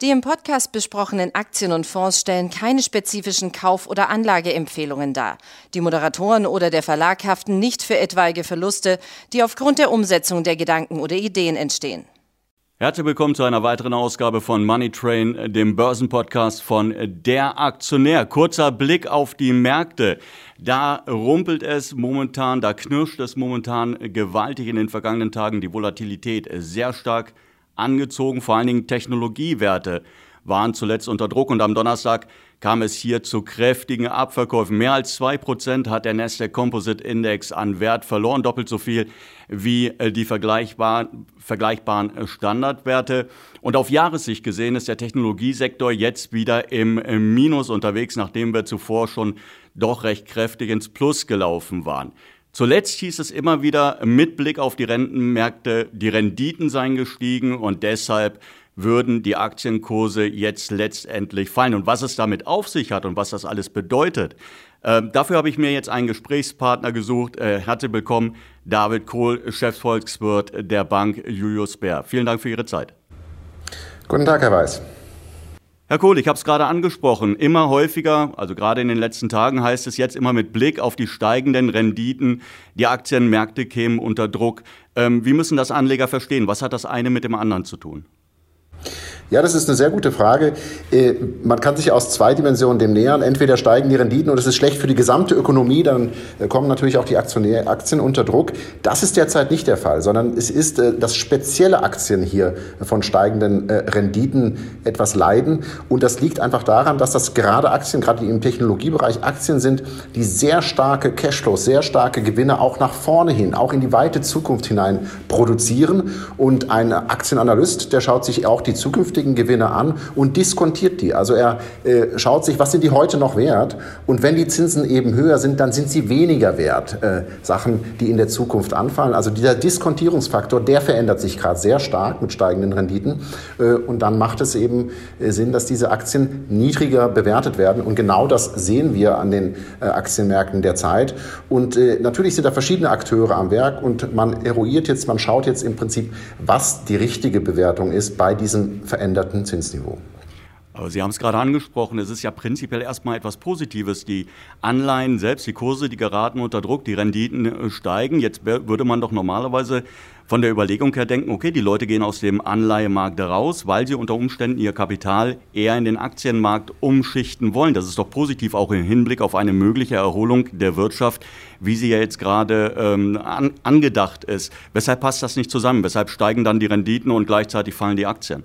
Die im Podcast besprochenen Aktien und Fonds stellen keine spezifischen Kauf- oder Anlageempfehlungen dar. Die Moderatoren oder der Verlag haften nicht für etwaige Verluste, die aufgrund der Umsetzung der Gedanken oder Ideen entstehen. Herzlich willkommen zu einer weiteren Ausgabe von Money Train, dem Börsenpodcast von Der Aktionär. Kurzer Blick auf die Märkte. Da rumpelt es momentan, da knirscht es momentan gewaltig in den vergangenen Tagen. Die Volatilität sehr stark angezogen. Vor allen Dingen Technologiewerte waren zuletzt unter Druck und am Donnerstag kam es hier zu kräftigen Abverkäufen. Mehr als zwei Prozent hat der Nasdaq Composite Index an Wert verloren, doppelt so viel wie äh, die vergleichbaren, vergleichbaren äh, Standardwerte. Und auf Jahressicht gesehen ist der Technologiesektor jetzt wieder im Minus unterwegs, nachdem wir zuvor schon doch recht kräftig ins Plus gelaufen waren. Zuletzt hieß es immer wieder mit Blick auf die Rentenmärkte, die Renditen seien gestiegen und deshalb würden die Aktienkurse jetzt letztendlich fallen. Und was es damit auf sich hat und was das alles bedeutet, äh, dafür habe ich mir jetzt einen Gesprächspartner gesucht. Äh, herzlich willkommen, David Kohl, Chefvolkswirt der Bank Julius Bär. Vielen Dank für Ihre Zeit. Guten Tag, Herr Weiß. Herr Kohl, ich habe es gerade angesprochen. Immer häufiger, also gerade in den letzten Tagen heißt es jetzt immer mit Blick auf die steigenden Renditen, die Aktienmärkte kämen unter Druck. Ähm, wie müssen das Anleger verstehen? Was hat das eine mit dem anderen zu tun? Ja, das ist eine sehr gute Frage. Äh, man kann sich aus zwei Dimensionen dem nähern. Entweder steigen die Renditen und es ist schlecht für die gesamte Ökonomie, dann äh, kommen natürlich auch die Aktien unter Druck. Das ist derzeit nicht der Fall, sondern es ist, äh, dass spezielle Aktien hier von steigenden Renditen etwas leiden. Und das liegt einfach daran, dass das gerade Aktien, gerade im Technologiebereich Aktien sind, die sehr starke Cashflows, sehr starke Gewinne auch nach vorne hin, auch in die weite Zukunft hinein produzieren. Und ein Aktienanalyst, der schaut sich auch die Zukunft zukünftigen Gewinne an und diskontiert die. Also er äh, schaut sich, was sind die heute noch wert und wenn die Zinsen eben höher sind, dann sind sie weniger wert. Äh, Sachen, die in der Zukunft anfallen. Also dieser Diskontierungsfaktor, der verändert sich gerade sehr stark mit steigenden Renditen äh, und dann macht es eben äh, Sinn, dass diese Aktien niedriger bewertet werden und genau das sehen wir an den äh, Aktienmärkten derzeit. Und äh, natürlich sind da verschiedene Akteure am Werk und man eruiert jetzt, man schaut jetzt im Prinzip, was die richtige Bewertung ist bei diesem veränderten veränderten Zinsniveau. Aber Sie haben es gerade angesprochen, es ist ja prinzipiell erstmal etwas Positives. Die Anleihen selbst, die Kurse, die geraten unter Druck, die Renditen äh, steigen. Jetzt würde man doch normalerweise von der Überlegung her denken, okay, die Leute gehen aus dem Anleihemarkt raus, weil sie unter Umständen ihr Kapital eher in den Aktienmarkt umschichten wollen. Das ist doch positiv auch im Hinblick auf eine mögliche Erholung der Wirtschaft, wie sie ja jetzt gerade ähm, an, angedacht ist. Weshalb passt das nicht zusammen? Weshalb steigen dann die Renditen und gleichzeitig fallen die Aktien?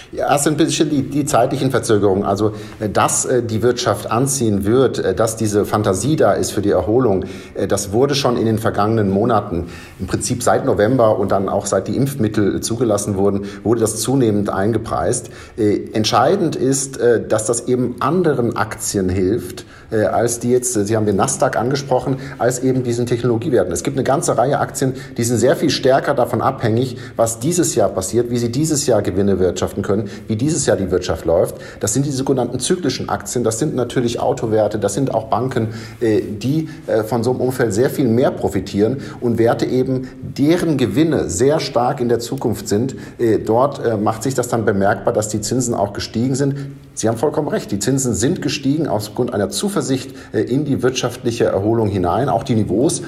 Sind ein bisschen die, die zeitlichen Verzögerungen. Also, äh, dass äh, die Wirtschaft anziehen wird, äh, dass diese Fantasie da ist für die Erholung, das wurde schon in den vergangenen Monaten, im Prinzip seit November und dann auch seit die Impfmittel zugelassen wurden, wurde das zunehmend eingepreist. Entscheidend ist, dass das eben anderen Aktien hilft, als die jetzt, Sie haben den Nasdaq angesprochen, als eben diesen Technologiewerten. Es gibt eine ganze Reihe Aktien, die sind sehr viel stärker davon abhängig, was dieses Jahr passiert, wie sie dieses Jahr Gewinne wirtschaften können können, wie dieses Jahr die Wirtschaft läuft. Das sind die sogenannten zyklischen Aktien, das sind natürlich Autowerte, das sind auch Banken, äh, die äh, von so einem Umfeld sehr viel mehr profitieren und Werte eben, deren Gewinne sehr stark in der Zukunft sind. Äh, dort macht sich das dann bemerkbar, dass die Zinsen auch gestiegen sind. Sie haben vollkommen recht, die Zinsen sind gestiegen aufgrund einer Zuversicht in die wirtschaftliche Erholung hinein. Auch die Niveaus,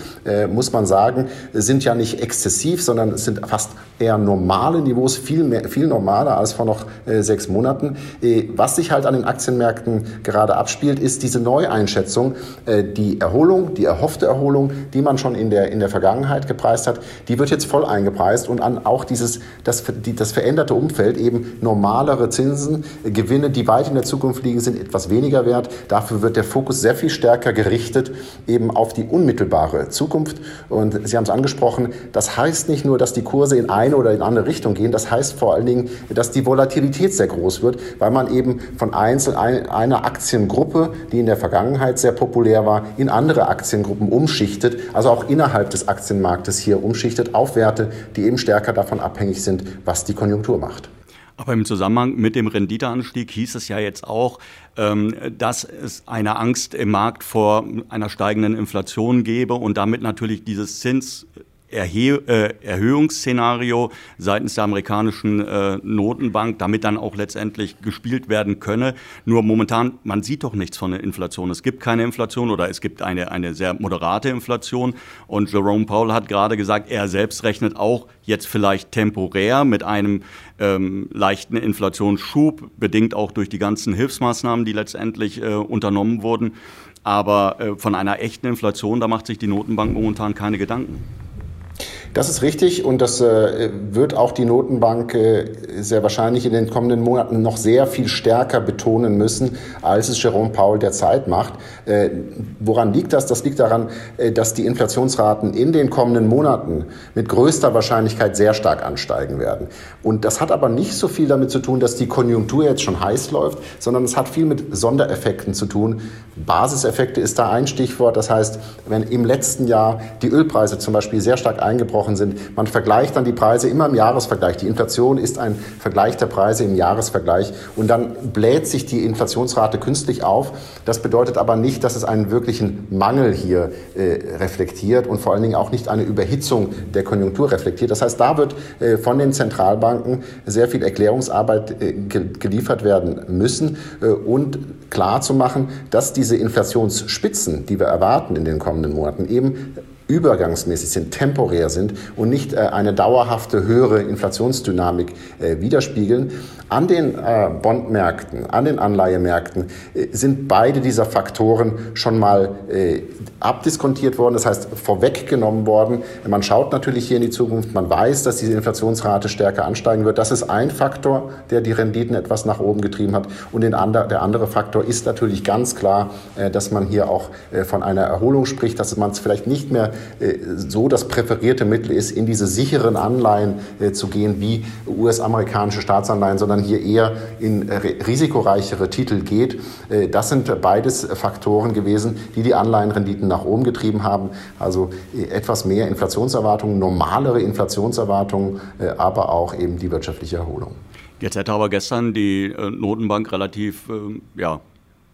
muss man sagen, sind ja nicht exzessiv, sondern es sind fast eher normale Niveaus, viel, mehr, viel normaler als vor noch äh, sechs Monaten. Äh, was sich halt an den Aktienmärkten gerade abspielt, ist diese Neueinschätzung. Äh, die Erholung, die erhoffte Erholung, die man schon in der, in der Vergangenheit gepreist hat, die wird jetzt voll eingepreist und an auch dieses, das, das veränderte Umfeld, eben normalere Zinsen, äh, Gewinne, die weit in der Zukunft liegen, sind etwas weniger wert. Dafür wird der Fokus sehr viel stärker gerichtet eben auf die unmittelbare Zukunft. Und Sie haben es angesprochen, das heißt nicht nur, dass die Kurse in eine oder in andere Richtung gehen, das heißt vor allen Dingen, dass die Volatilität sehr groß wird, weil man eben von einzel einer Aktiengruppe, die in der Vergangenheit sehr populär war, in andere Aktiengruppen umschichtet, also auch innerhalb des Aktienmarktes hier umschichtet auf Werte, die eben stärker davon abhängig sind, was die Konjunktur macht. Aber im Zusammenhang mit dem Renditeanstieg hieß es ja jetzt auch, ähm, dass es eine Angst im Markt vor einer steigenden Inflation gebe und damit natürlich dieses Zins Erhe äh, Erhöhungsszenario seitens der amerikanischen äh, Notenbank, damit dann auch letztendlich gespielt werden könne. Nur momentan, man sieht doch nichts von der Inflation. Es gibt keine Inflation oder es gibt eine, eine sehr moderate Inflation. Und Jerome Powell hat gerade gesagt, er selbst rechnet auch jetzt vielleicht temporär mit einem ähm, leichten Inflationsschub, bedingt auch durch die ganzen Hilfsmaßnahmen, die letztendlich äh, unternommen wurden. Aber äh, von einer echten Inflation, da macht sich die Notenbank momentan keine Gedanken. Das ist richtig und das äh, wird auch die Notenbank äh, sehr wahrscheinlich in den kommenden Monaten noch sehr viel stärker betonen müssen, als es Jerome Powell derzeit macht. Äh, woran liegt das? Das liegt daran, äh, dass die Inflationsraten in den kommenden Monaten mit größter Wahrscheinlichkeit sehr stark ansteigen werden. Und das hat aber nicht so viel damit zu tun, dass die Konjunktur jetzt schon heiß läuft, sondern es hat viel mit Sondereffekten zu tun. Basiseffekte ist da ein Stichwort. Das heißt, wenn im letzten Jahr die Ölpreise zum Beispiel sehr stark eingebrochen eingebrochen sind. Man vergleicht dann die Preise immer im Jahresvergleich. Die Inflation ist ein Vergleich der Preise im Jahresvergleich und dann bläht sich die Inflationsrate künstlich auf. Das bedeutet aber nicht, dass es einen wirklichen Mangel hier äh, reflektiert und vor allen Dingen auch nicht eine Überhitzung der Konjunktur reflektiert. Das heißt, da wird äh, von den Zentralbanken sehr viel Erklärungsarbeit äh, geliefert werden müssen äh, und klar zu machen, dass diese Inflationsspitzen, die wir erwarten in den kommenden Monaten, eben übergangsmäßig sind, temporär sind und nicht äh, eine dauerhafte höhere Inflationsdynamik äh, widerspiegeln. An den äh, Bondmärkten, an den Anleihemärkten sind beide dieser Faktoren schon mal abdiskontiert worden, das heißt vorweggenommen worden. Man schaut natürlich hier in die Zukunft, man weiß, dass diese Inflationsrate stärker ansteigen wird. Das ist ein Faktor, der die Renditen etwas nach oben getrieben hat. Und der andere Faktor ist natürlich ganz klar, dass man hier auch von einer Erholung spricht, dass man es vielleicht nicht mehr so das präferierte Mittel ist, in diese sicheren Anleihen äh, zu gehen wie US-amerikanische Staatsanleihen, sondern hier eher in risikoreichere Titel geht. Äh, das sind beides Faktoren gewesen, die die Anleihenrenditen nach oben getrieben haben. Also etwas mehr Inflationserwartungen, normalere Inflationserwartungen, aber auch eben die wirtschaftliche Erholung. Jetzt hätte aber gestern die Notenbank relativ ja,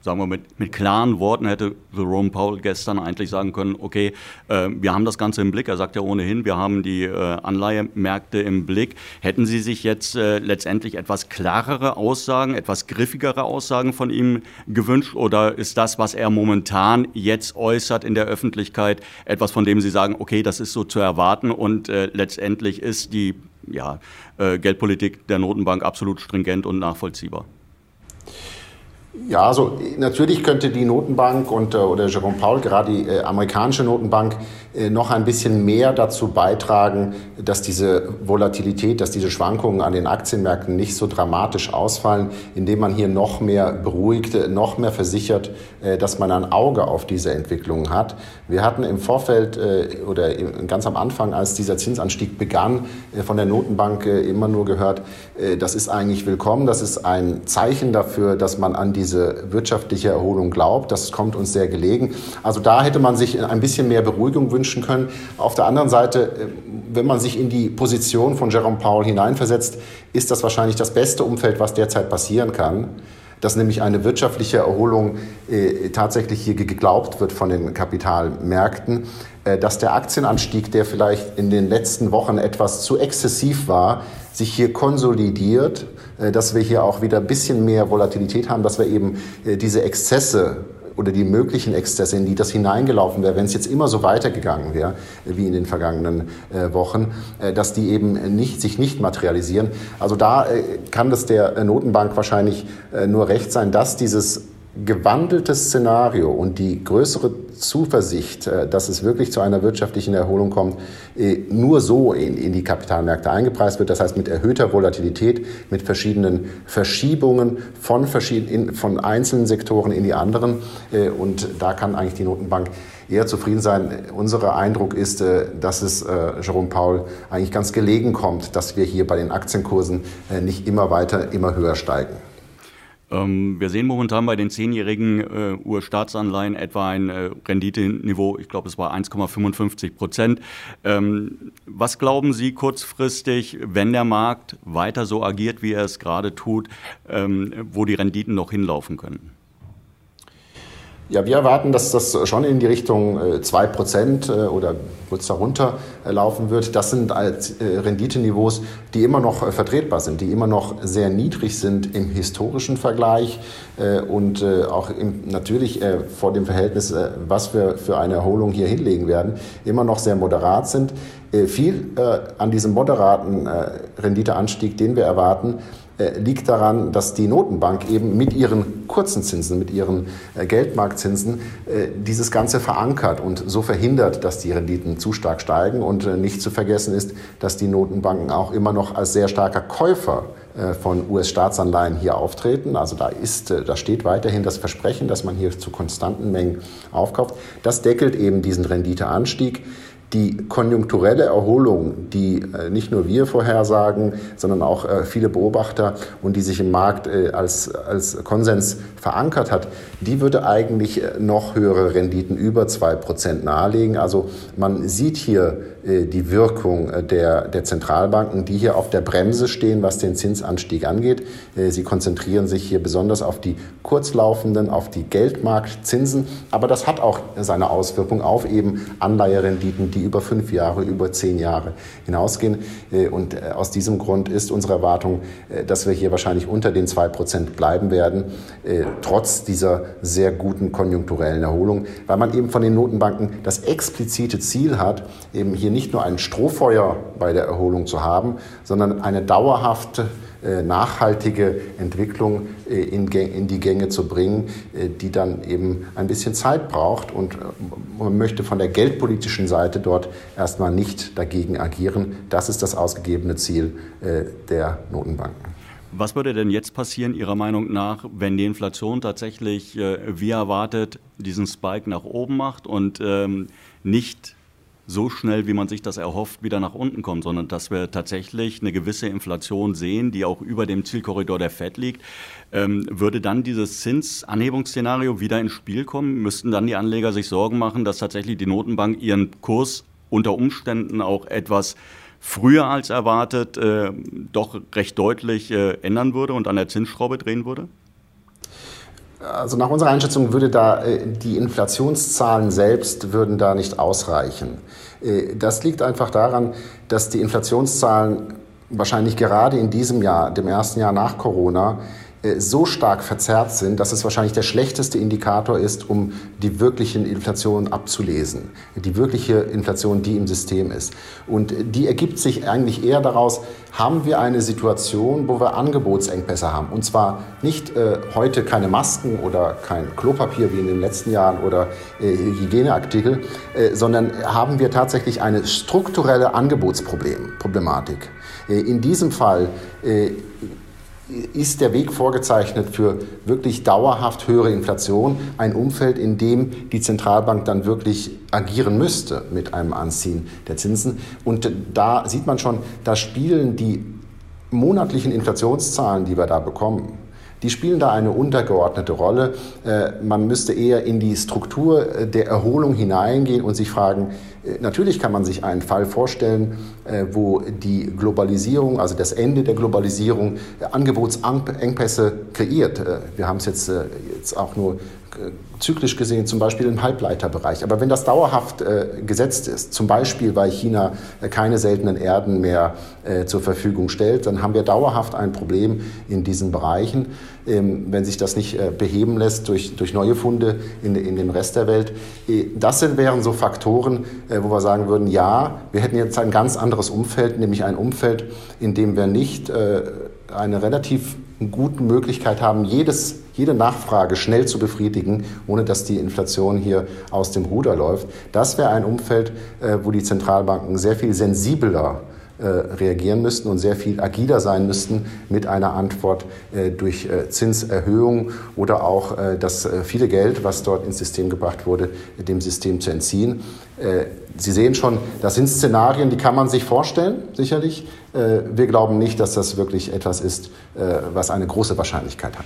sagen wir mit, mit klaren Worten hätte Jerome Powell gestern eigentlich sagen können, okay, äh, wir haben das Ganze im Blick. Er sagt ja ohnehin, wir haben die äh, Anleihemärkte im Blick. Hätten Sie sich jetzt äh, letztendlich etwas klarere Aussagen, etwas griffigere Aussagen von ihm gewünscht? Oder ist das, was er momentan jetzt äußert in der Öffentlichkeit, etwas, von dem Sie sagen, okay, das ist so zu erwarten und äh, letztendlich ist die ja, äh, Geldpolitik der Notenbank absolut stringent und nachvollziehbar? Ja, also natürlich könnte die Notenbank und, äh, oder Jerome Paul, gerade die äh, amerikanische Notenbank, noch ein bisschen mehr dazu beitragen, dass diese Volatilität, dass diese Schwankungen an den Aktienmärkten nicht so dramatisch ausfallen, indem man hier noch mehr beruhigt, noch mehr versichert, äh, dass man ein Auge auf diese Entwicklungen hat. Wir hatten im Vorfeld äh, oder ganz am Anfang, als dieser Zinsanstieg begann, von der Notenbank immer nur gehört, das ist eigentlich willkommen, das ist ein Zeichen dafür, dass man an diese wirtschaftliche Erholung glaubt, das kommt uns sehr gelegen. Also da hätte man sich ein bisschen mehr Beruhigung wünschen wünschen können. Auf der anderen Seite, äh, wenn man sich in die Position von Jerome Powell hineinversetzt, ist das wahrscheinlich das beste Umfeld, was derzeit passieren kann dass nämlich eine wirtschaftliche Erholung äh, tatsächlich hier geglaubt wird von den Kapitalmärkten, äh, dass der Aktienanstieg, der vielleicht in den letzten Wochen etwas zu exzessiv war, sich hier konsolidiert, äh, dass wir hier auch wieder ein bisschen mehr Volatilität haben, dass wir eben äh, diese Exzesse oder die möglichen Exzesse, in die das hineingelaufen wäre, wenn es jetzt immer so weitergegangen wäre wie in den vergangenen äh, Wochen, äh, dass die eben nicht, sich nicht materialisieren. Also da äh, kann das der Notenbank wahrscheinlich äh, nur recht sein, dass dieses gewandelte Szenario und die größere Zuversicht, äh, dass es wirklich zu einer wirtschaftlichen Erholung kommt, äh, nur so in, in die Kapitalmärkte eingepreist wird. Das heißt mit erhöhter Volatilität, mit verschiedenen Verschiebungen von, verschiedenen, von einzelnen Sektoren in die anderen. Äh, und da kann eigentlich die Notenbank eher zufrieden sein. Unser Eindruck ist, dass es Jerome Paul eigentlich ganz gelegen kommt, dass wir hier bei den Aktienkursen nicht immer weiter, immer höher steigen. Ähm, wir sehen momentan bei den zehnjährigen äh, US-Staatsanleihen etwa ein äh, Renditeniveau, ich glaube, es war 1,55 Prozent. Ähm, was glauben Sie kurzfristig, wenn der Markt weiter so agiert, wie er es gerade tut, ähm, wo die Renditen noch hinlaufen können? Ja, wir erwarten, dass das schon in die Richtung 2% äh, äh, oder kurz darunter äh, laufen wird. Das sind Renditeniveaus, die immer noch vertretbar sind, die immer noch sehr niedrig sind im historischen Vergleich und auch im, natürlich vor dem Verhältnis, was wir für eine Erholung hier hinlegen werden, immer noch sehr moderat sind. Viel an diesem moderaten Renditeanstieg, den wir erwarten, liegt daran, dass die Notenbank eben mit ihren kurzen Zinsen, mit ihren äh, Geldmarktzinsen äh, dieses Ganze verankert und so verhindert, dass die Renditen zu stark steigen. Und nicht zu vergessen ist, dass die Notenbanken auch immer noch als sehr starker Käufer von US-Staatsanleihen hier auftreten. Also da ist, da steht weiterhin das Versprechen, dass man hier zu konstanten Mengen aufkauft. Das deckelt eben diesen Renditeanstieg die konjunkturelle Erholung, die äh, nicht nur wir vorhersagen, sondern auch äh, viele Beobachter und die sich im Markt äh, als, als Konsens verankert hat, die würde eigentlich noch höhere Renditen über zwei Prozent nahelegen. Also man sieht hier die Wirkung der, der Zentralbanken, die hier auf der Bremse stehen, was den Zinsanstieg angeht. Sie konzentrieren sich hier besonders auf die kurzlaufenden, auf die Geldmarktzinsen. Aber das hat auch seine Auswirkung auf eben Anleiherenditen, die über fünf Jahre, über zehn Jahre hinausgehen. Äh, und äh, aus diesem Grund ist unsere Erwartung, äh, dass wir hier wahrscheinlich unter den zwei Prozent bleiben werden, trotz dieser sehr guten konjunkturellen Erholung, weil man eben von den Notenbanken das explizite Ziel hat, eben hier nicht nur ein Strohfeuer bei der Erholung zu haben, sondern eine dauerhafte äh, nachhaltige Entwicklung äh, in, die Gänge zu bringen, äh, die dann eben ein bisschen Zeit braucht. Und man möchte von der geldpolitischen Seite dort erstmal nicht dagegen agieren. Das ist das ausgegebene Ziel der Notenbanken. Was würde denn jetzt passieren, Ihrer Meinung nach, wenn die Inflation tatsächlich, wie erwartet, diesen Spike nach oben macht und ähm, nicht so schnell, wie man sich das erhofft, wieder nach unten kommt, sondern dass wir tatsächlich eine gewisse Inflation sehen, die auch über dem Zielkorridor der FED liegt. Ähm, würde dann dieses Zinsanhebungsszenario wieder ins Spiel kommen? Müssten dann die Anleger sich Sorgen machen, dass tatsächlich die Notenbank ihren Kurs unter Umständen auch etwas früher als erwartet äh, doch recht deutlich äh, ändern würde und an der Zinsschraube drehen würde? Also nach unserer Einschätzung würde da äh, die Inflationszahlen selbst würden da nicht ausreichen. Äh, das liegt einfach daran, dass die Inflationszahlen wahrscheinlich gerade in diesem Jahr, dem ersten Jahr nach Corona, so stark verzerrt sind, dass es wahrscheinlich der schlechteste Indikator ist, um die wirklichen Inflationen abzulesen. Die wirkliche Inflation, die im System ist. Und die ergibt sich eigentlich eher daraus, haben wir eine Situation, wo wir Angebotsengpässe haben. Und zwar nicht äh, heute keine Masken oder kein Klopapier wie in den letzten Jahren oder äh, Hygieneartikel, äh, sondern haben wir tatsächlich eine strukturelle Angebotsproblematik. Äh, in diesem Fall äh, ist der Weg vorgezeichnet für wirklich dauerhaft höhere Inflation, ein Umfeld, in dem die Zentralbank dann wirklich agieren müsste mit einem Anziehen der Zinsen. Und da sieht man schon, da spielen die monatlichen Inflationszahlen, die wir da bekommen, die spielen da eine untergeordnete Rolle. Äh, man müsste eher in die Struktur der Erholung hineingehen und sich fragen, äh, natürlich kann man sich einen Fall vorstellen, äh, wo die Globalisierung, also das Ende der Globalisierung, Angebotsengpässe kreiert. Wir haben es jetzt, jetzt auch nur zyklisch gesehen, zum Beispiel im Halbleiterbereich. Aber wenn das dauerhaft äh, gesetzt ist, zum Beispiel weil China äh, keine seltenen Erden mehr äh, zur Verfügung stellt, dann haben wir dauerhaft ein Problem in diesen Bereichen, ähm, wenn sich das nicht äh, beheben lässt durch, durch neue Funde in, in dem Rest der Welt. Äh, das sind, wären so Faktoren, äh, wo wir sagen würden, ja, wir hätten jetzt ein ganz anderes Umfeld, nämlich ein Umfeld, in dem wir nicht eine relativ gute Möglichkeit haben, jedes jede Nachfrage schnell zu befriedigen, ohne dass die Inflation hier aus dem Ruder läuft. Das wäre ein Umfeld, äh, wo die Zentralbanken sehr viel sensibler äh, reagieren müssten und sehr viel agiler sein müssten mit einer Antwort äh, durch Zinserhöhung oder auch das viele Geld, was dort ins System gebracht wurde, dem System zu entziehen. Sie sehen schon, das sind Szenarien, die kann man sich vorstellen, sicherlich. Wir glauben nicht, dass das wirklich etwas ist, was eine große Wahrscheinlichkeit hat.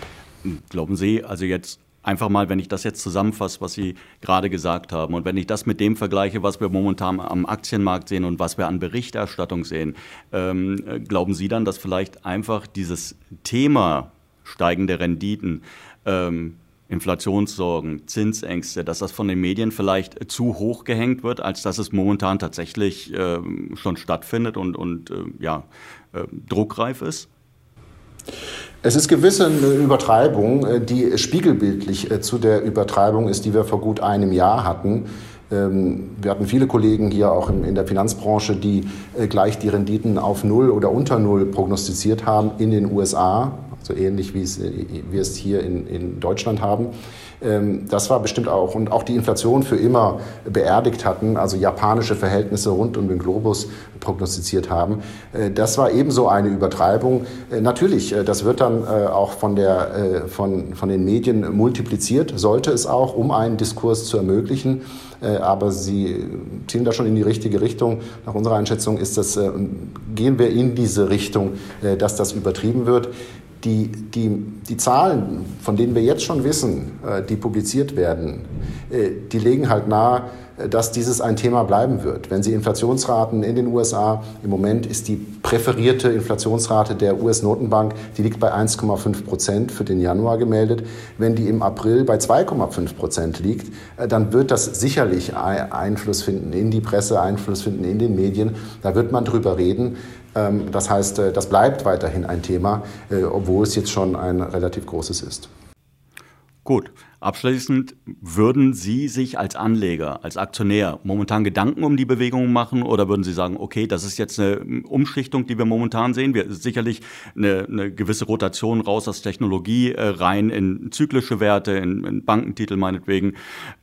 Glauben Sie, also jetzt einfach mal, wenn ich das jetzt zusammenfasse, was Sie gerade gesagt haben und wenn ich das mit dem vergleiche, was wir momentan am Aktienmarkt sehen und was wir an Berichterstattung sehen, ähm, glauben Sie dann, dass vielleicht einfach dieses Thema steigende Renditen ähm, Inflationssorgen, Zinsängste, dass das von den Medien vielleicht zu hoch gehängt wird, als dass es momentan tatsächlich äh, schon stattfindet und, und äh, ja, äh, druckreif ist? Es ist gewisse eine Übertreibung, äh, die spiegelbildlich äh, zu der Übertreibung ist, die wir vor gut einem Jahr hatten. Ähm, wir hatten viele Kollegen hier auch in der Finanzbranche, die äh, gleich die Renditen auf Null oder unter Null prognostiziert haben in den USA, so ähnlich wie es, wir es hier in, in Deutschland haben. Ähm, das war bestimmt auch, und auch die Inflation für immer beerdigt hatten, also japanische Verhältnisse rund um den Globus prognostiziert haben. Äh, das war ebenso eine Übertreibung. Äh, natürlich, äh, das wird dann auch von, der, von, von den Medien multipliziert, sollte es auch, um einen Diskurs zu ermöglichen. Aber sie zielen da schon in die richtige Richtung. Nach unserer Einschätzung ist das, gehen wir in diese Richtung, dass das übertrieben wird die, die, die Zahlen, von denen wir jetzt schon wissen, äh, die publiziert werden, äh, die legen halt nahe, dass dieses ein Thema bleiben wird. Wenn Sie Inflationsraten in den USA, im Moment ist die präferierte Inflationsrate der US-Notenbank, die liegt bei 1,5 Prozent für den Januar gemeldet. Wenn die im April bei 2,5 Prozent liegt, dann wird das sicherlich Einfluss finden in die Presse, Einfluss finden in den Medien. Da wird man drüber reden. Ähm, das heißt, äh, das bleibt weiterhin ein Thema, äh, obwohl es jetzt schon ein relativ großes ist. Gut, abschließend würden Sie sich als Anleger, als Aktionär momentan Gedanken um die Bewegungen machen oder würden Sie sagen, okay, das ist jetzt eine Umschichtung, die wir momentan sehen. Wir sicherlich eine, eine gewisse Rotation raus aus Technologie äh, rein in zyklische Werte, in, in Bankentitel meinetwegen.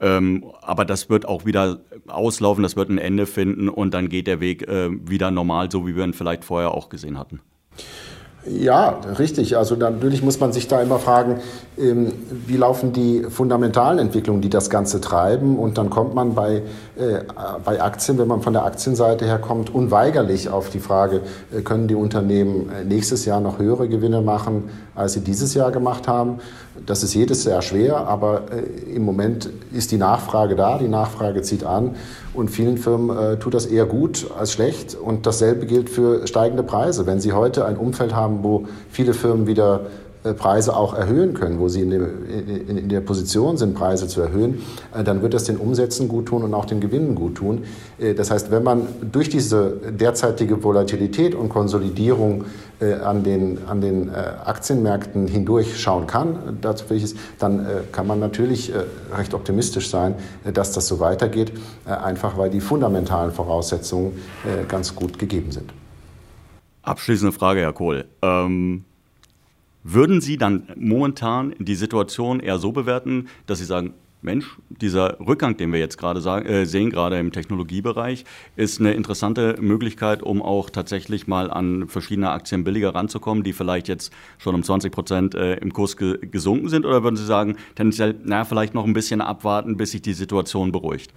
Ähm, aber das wird auch wieder auslaufen, das wird ein Ende finden und dann geht der Weg äh, wieder normal, so wie wir ihn vielleicht vorher auch gesehen hatten. Ja, richtig. Also natürlich muss man sich da immer fragen, ähm, wie laufen die fundamentalen Entwicklungen, die das Ganze treiben. Und dann kommt man bei, äh, bei Aktien, wenn man von der Aktienseite her kommt, unweigerlich auf die Frage, äh, können die Unternehmen äh, nächstes Jahr noch höhere Gewinne machen, als sie dieses Jahr gemacht haben. Das ist jedes Jahr schwer, aber im Moment ist die Nachfrage da, die Nachfrage zieht an. Und vielen Firmen äh, tut das eher gut als schlecht. Und dasselbe gilt für steigende Preise. Wenn Sie heute ein Umfeld haben, wo viele Firmen wieder äh, Preise auch erhöhen können, wo sie in, dem, in, der Position sind, Preise zu erhöhen, äh, dann wird das den Umsätzen gut tun und auch den Gewinnen gut tun. Äh, das heißt, wenn man durch diese derzeitige Volatilität und Konsolidierung an den, an den Aktienmärkten hindurch schauen kann, dann kann man natürlich recht optimistisch sein, dass das so weitergeht, einfach weil die fundamentalen Voraussetzungen ganz gut gegeben sind. Abschließende Frage, Herr Kohl. Ähm würden Sie dann momentan die Situation eher so bewerten, dass Sie sagen, Mensch, dieser Rückgang, den wir jetzt gerade äh, sehen, gerade im Technologiebereich, ist eine interessante Möglichkeit, um auch tatsächlich mal an verschiedene Aktien billiger ranzukommen, die vielleicht jetzt schon um 20 Prozent äh, im Kurs ge gesunken sind? Oder würden Sie sagen, tendenziell, na, vielleicht noch ein bisschen abwarten, bis sich die Situation beruhigt?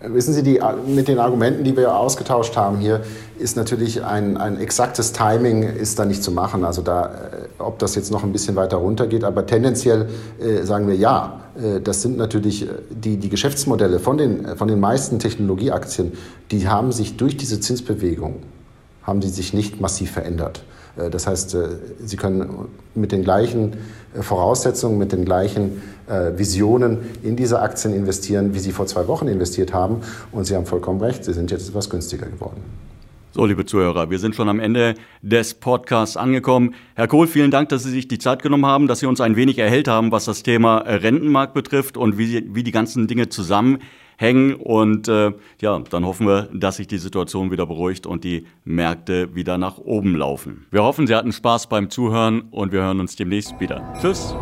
Wissen Sie, die, mit den Argumenten, die wir ausgetauscht haben hier, ist natürlich ein, ein exaktes Timing ist da nicht zu machen. Also da, äh, ob das jetzt noch ein bisschen weiter runter geht, aber tendenziell äh, sagen wir ja. Äh, das sind natürlich äh, die, die Geschäftsmodelle von den, von den meisten Technologieaktien, die haben sich durch diese Zinsbewegung, haben die sich nicht massiv verändert. Äh, das heißt, äh, Sie können mit den gleichen äh, Voraussetzungen, mit den gleichen Visionen in diese Aktien investieren, wie Sie vor zwei Wochen investiert haben. Und Sie haben vollkommen recht, sie sind jetzt etwas günstiger geworden. So, liebe Zuhörer, wir sind schon am Ende des Podcasts angekommen. Herr Kohl, vielen Dank, dass Sie sich die Zeit genommen haben, dass Sie uns ein wenig erhellt haben, was das Thema Rentenmarkt betrifft und wie, wie die ganzen Dinge zusammenhängen hängen. Und äh, ja, dann hoffen wir, dass sich die Situation wieder beruhigt und die Märkte wieder nach oben laufen. Wir hoffen, Sie hatten Spaß beim Zuhören und wir hören uns demnächst wieder. Tschüss.